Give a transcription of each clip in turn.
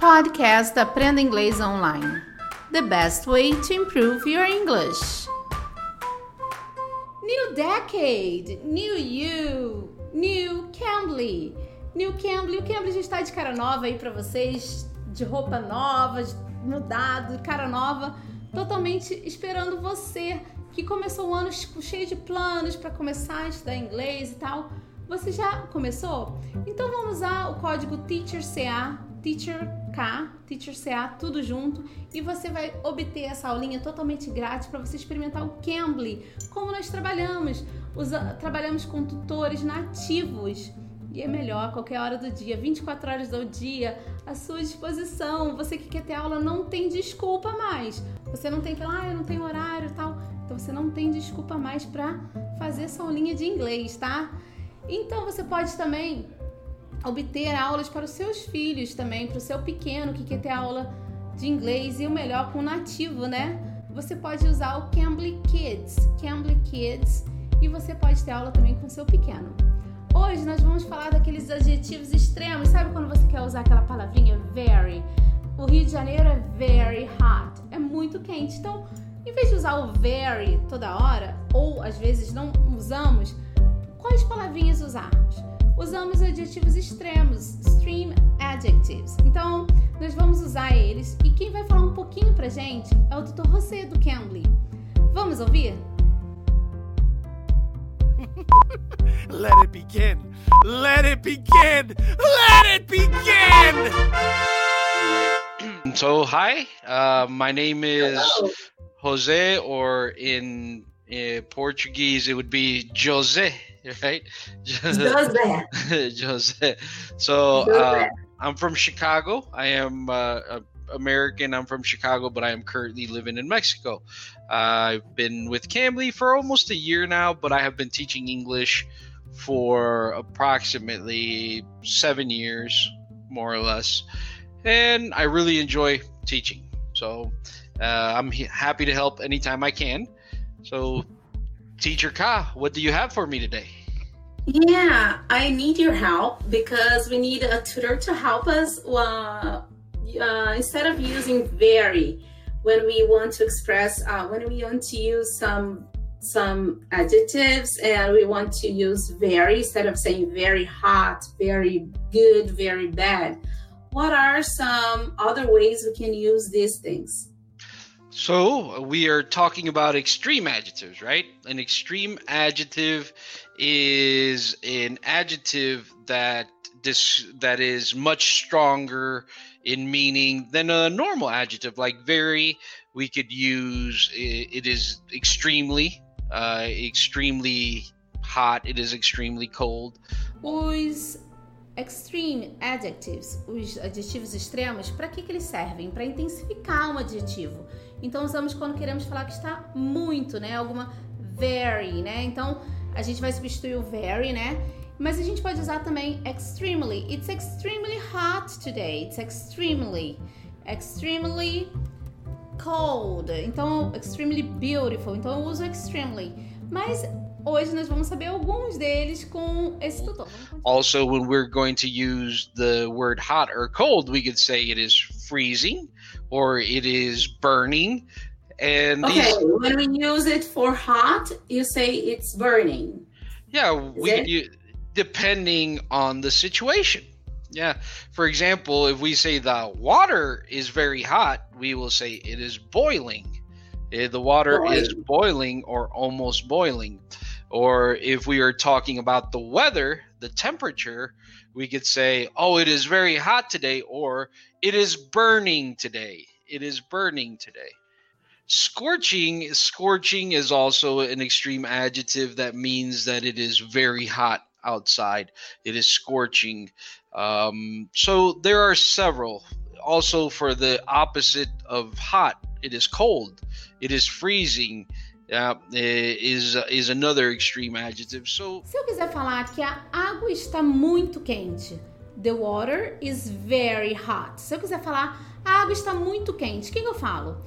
Podcast Aprenda Inglês Online. The best way to improve your English. New decade, new you, new Cambly. New Cambly, o Cambly já está de cara nova aí para vocês, de roupa nova, mudado, cara nova, totalmente esperando você que começou o ano cheio de planos para começar a estudar inglês e tal. Você já começou? Então vamos usar o código TEACHERCA, TEACHERK, TEACHERCA, tudo junto, e você vai obter essa aulinha totalmente grátis para você experimentar o Cambly. Como nós trabalhamos? Usa, trabalhamos com tutores nativos e é melhor qualquer hora do dia, 24 horas do dia, à sua disposição. Você que quer ter aula não tem desculpa mais. Você não tem que ah, eu não tenho horário tal. Então você não tem desculpa mais para fazer essa aulinha de inglês, tá? Então você pode também obter aulas para os seus filhos também, para o seu pequeno que quer ter aula de inglês e o melhor com nativo, né? Você pode usar o Cambly Kids, Cambly Kids, e você pode ter aula também com o seu pequeno. Hoje nós vamos falar daqueles adjetivos extremos. Sabe quando você quer usar aquela palavrinha very? O Rio de Janeiro é very hot, é muito quente. Então, em vez de usar o very toda hora, ou às vezes não usamos, quais palavrinhas usarmos? Usamos adjetivos extremos, extreme adjectives. Então, nós vamos usar eles e quem vai falar um pouquinho pra gente é o Dr. José do Cambly. Vamos ouvir? Let it begin. Let it begin. Let it begin. So, hi, uh, my name is Hello. Jose, or in uh, Portuguese, it would be Jose, right? Jose. Jose. So, uh, I'm from Chicago. I am uh, American. I'm from Chicago, but I am currently living in Mexico. I've been with Cambly for almost a year now, but I have been teaching English for approximately seven years, more or less. And I really enjoy teaching. So uh, I'm happy to help anytime I can. So, Teacher Ka, what do you have for me today? Yeah, I need your help because we need a tutor to help us. Uh, uh, instead of using very, when we want to express, uh, when we want to use some some adjectives and we want to use very instead of saying very hot, very good, very bad. What are some other ways we can use these things? So, we are talking about extreme adjectives, right? An extreme adjective is an adjective that this that is much stronger in meaning than a normal adjective like very we could use it is extremely uh, extremely hot it is extremely cold os extreme adjectives os adjetivos extremos para que, que eles servem para intensificar um adjetivo então usamos quando queremos falar que está muito né alguma very né então a gente vai substituir o very né mas a gente pode usar também extremely. It's extremely hot today. It's extremely. Extremely cold. Então, extremely beautiful. Então, eu uso extremely. Mas hoje nós vamos saber alguns deles com esse tutor. Also, when we're going to use the word hot or cold, we could say it is freezing or it is burning. And okay, these... when we use it for hot, you say it's burning. Yeah, we could use depending on the situation. Yeah. For example, if we say the water is very hot, we will say it is boiling. Eh, the water is boiling or almost boiling. Or if we are talking about the weather, the temperature, we could say, oh, it is very hot today, or it is burning today. It is burning today. Scorching, scorching is also an extreme adjective that means that it is very hot outside. It is scorching. Um, so there are several. Also, for the opposite of hot, it is cold. It is freezing. Uh, is is another extreme adjective. So, se eu quiser falar que a água está muito quente, the water is very hot. Se eu quiser falar a água está muito quente, o que, que eu falo?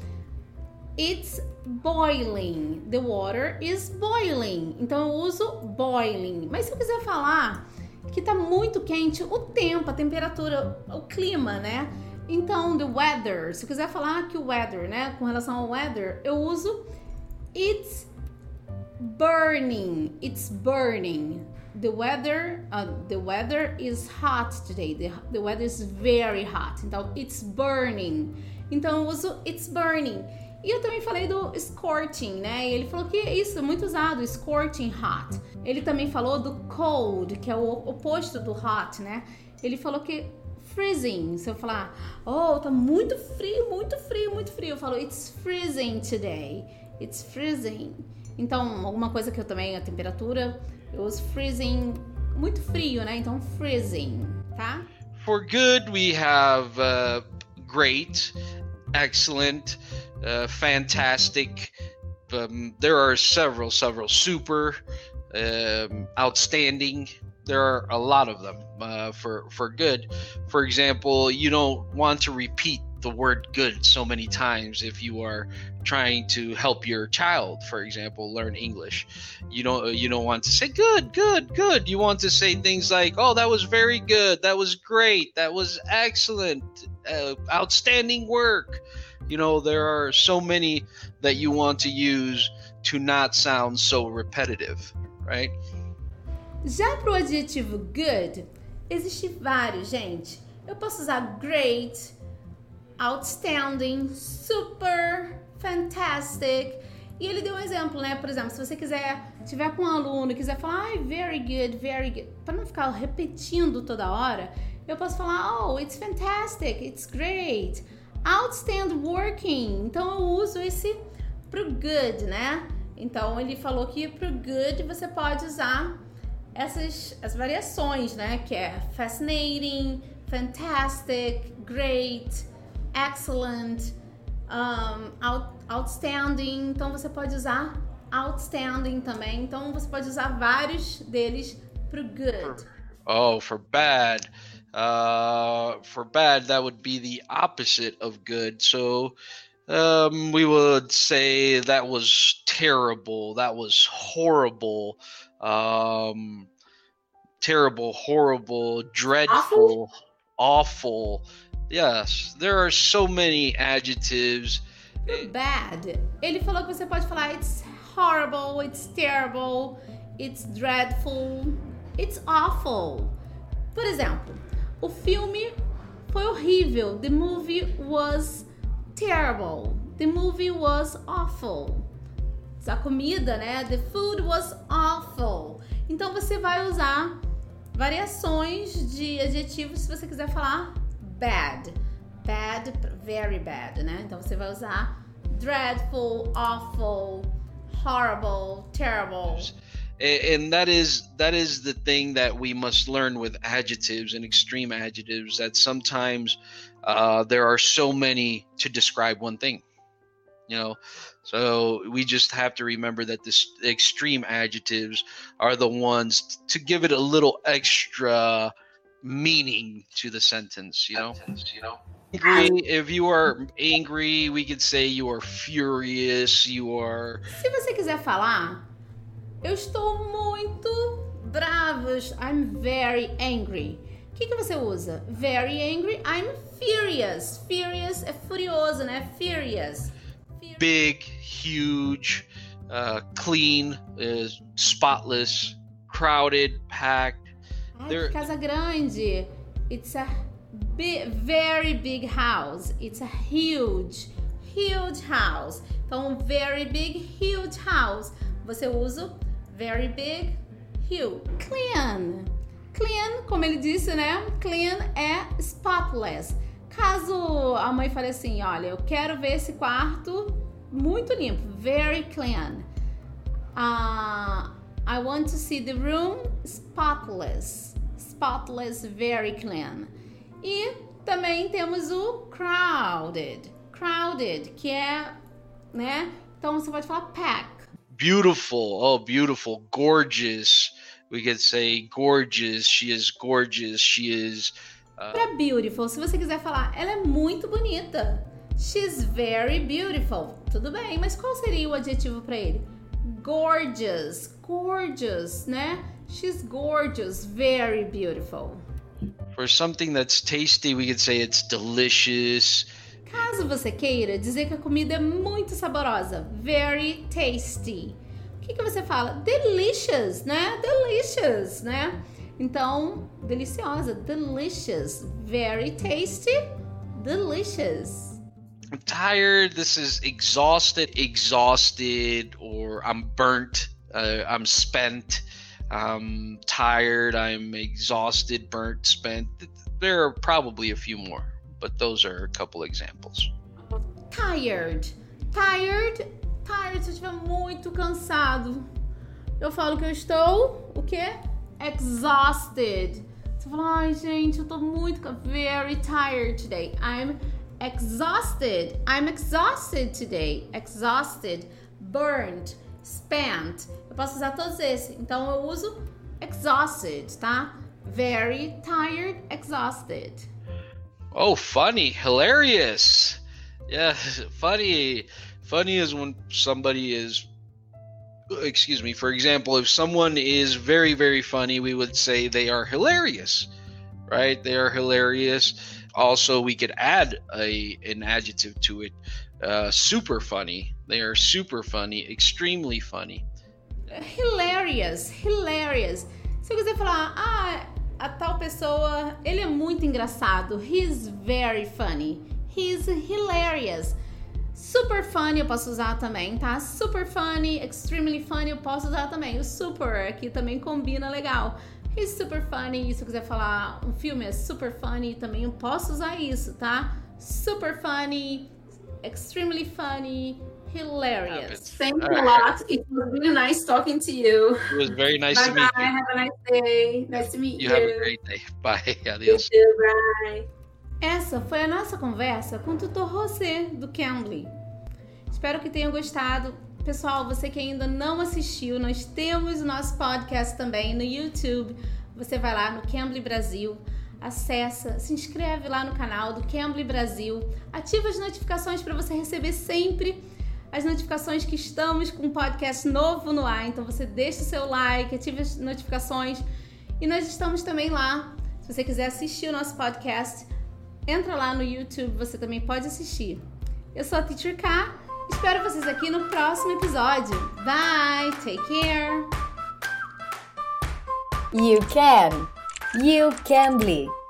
It's boiling. The water is boiling. Então eu uso boiling. Mas se eu quiser falar que tá muito quente, o tempo, a temperatura, o clima, né? Então, the weather, se eu quiser falar que o weather, né, com relação ao weather, eu uso it's burning. It's burning. The weather, uh, the weather is hot today. The, the weather is very hot. Então, it's burning. Então, eu uso it's burning. E eu também falei do scorching, né? E ele falou que isso é muito usado, scorching hot. Ele também falou do cold, que é o oposto do hot, né? Ele falou que freezing. Se eu falar, oh, tá muito frio, muito frio, muito frio, eu falo it's freezing today. It's freezing. Então, alguma coisa que eu também, a temperatura, eu uso freezing, muito frio, né? Então, freezing, tá? For good, we have uh, great, excellent, uh, fantastic. Um, there are several, several super, um, outstanding. There are a lot of them uh, for for good. For example, you don't want to repeat the word good so many times if you are trying to help your child for example learn english. You don't you don't want to say good good good. You want to say things like oh that was very good. That was great. That was excellent. Uh, outstanding work. You know there are so many that you want to use to not sound so repetitive right Já pro adjetivo good, existe vários, gente. Eu posso usar great, outstanding, super, fantastic. E ele deu um exemplo, né? Por exemplo, se você quiser, tiver com um aluno e quiser falar, very good, very good, para não ficar repetindo toda hora, eu posso falar, oh, it's fantastic, it's great, outstanding working. Então eu uso esse pro good, né? Então ele falou que pro good você pode usar essas as variações, né? Que é fascinating, fantastic, great, excellent, um, out, outstanding. Então você pode usar outstanding também. Então você pode usar vários deles pro good. Oh, for bad. Uh, for bad, that would be the opposite of good. So um, we would say that was terrible. That was horrible. Um, terrible, horrible, dreadful, awful. awful. Yes, there are so many adjectives. Bad. Ele falou que você pode falar it's horrible, it's terrible, it's dreadful, it's awful. Por exemplo, o filme foi horrível. The movie was terrible. The movie was awful. A comida, né? The food was awful. Então você vai usar variações de adjetivos se você quiser falar bad. Bad, very bad, né? Então você vai usar dreadful, awful, horrible, terrible. And that is that is the thing that we must learn with adjectives and extreme adjectives that sometimes uh, there are so many to describe one thing. You know, so we just have to remember that this extreme adjectives are the ones to give it a little extra meaning to the sentence, you know? you know? Angry, if you are angry, we could say you are furious, you are Se você quiser falar, eu estou muito bravo, I'm very angry. O que, que você usa? Very angry, I'm furious. Furious é furioso, né? Furious. furious. Big, huge, uh, clean, uh, spotless, crowded, packed. Ai, casa grande. It's a big, very big house. It's a huge, huge house. Então, very big, huge house. Você usa very big, huge. Clean. Clean, como ele disse, né? Clean é spotless. Caso a mãe fale assim, olha, eu quero ver esse quarto muito limpo, very clean. Uh, I want to see the room spotless. Spotless, very clean. E também temos o crowded. Crowded, que é, né? Então você pode falar pack. Beautiful. Oh, beautiful. Gorgeous. We could say gorgeous. She is gorgeous. She is. Uh... Para beautiful, se você quiser falar, ela é muito bonita. She's very beautiful. Tudo bem, mas qual seria o adjetivo para ele? Gorgeous. Gorgeous, né? She's gorgeous. Very beautiful. For something that's tasty, we could say it's delicious. Caso você queira dizer que a comida é muito saborosa, very tasty. O que, que você fala? Delicious, né? Delicious, né? Então, deliciosa, delicious, very tasty, delicious. I'm tired. This is exhausted, exhausted, or I'm burnt. Uh, I'm spent. I'm tired. I'm exhausted, burnt, spent. There are probably a few more, but those are a couple examples. Tired. Tired. Tired se eu estiver muito cansado. Eu falo que eu estou o quê? Exhausted. Você fala, ai gente, eu tô muito very tired today. I'm exhausted. I'm exhausted today. Exhausted, burned, spent. Eu posso usar todos esses. Então eu uso exhausted, tá? Very tired, exhausted. Oh, funny, hilarious. Yeah, funny. Funny is when somebody is excuse me, for example, if someone is very very funny, we would say they are hilarious. Right? They are hilarious. Also, we could add a an adjective to it. Uh, super funny. They are super funny, extremely funny. hilarious, hilarious. Se quiser falar, ah, a tal pessoa, ele é muito engraçado. He's very funny. He's hilarious. Super funny eu posso usar também, tá? Super funny, extremely funny eu posso usar também. O super aqui também combina legal. He's super funny. E se eu quiser falar um filme é super funny, também eu posso usar isso, tá? Super funny, extremely funny, hilarious. Thank you a lot. It was really nice talking to you. It was very nice bye to meet bye. you. Have a nice day. Nice to meet You you. have a great day. Bye. You Adios. too. Bye. Essa foi a nossa conversa com o tutor José do Cambly. Espero que tenham gostado. Pessoal, você que ainda não assistiu, nós temos o nosso podcast também no YouTube. Você vai lá no Cambly Brasil, acessa, se inscreve lá no canal do Cambly Brasil, ativa as notificações para você receber sempre as notificações que estamos com um podcast novo no ar. Então você deixa o seu like, ativa as notificações. E nós estamos também lá. Se você quiser assistir o nosso podcast, entra lá no YouTube, você também pode assistir. Eu sou a Teacher K. Espero vocês aqui no próximo episódio. Bye, take care. You can. You can be.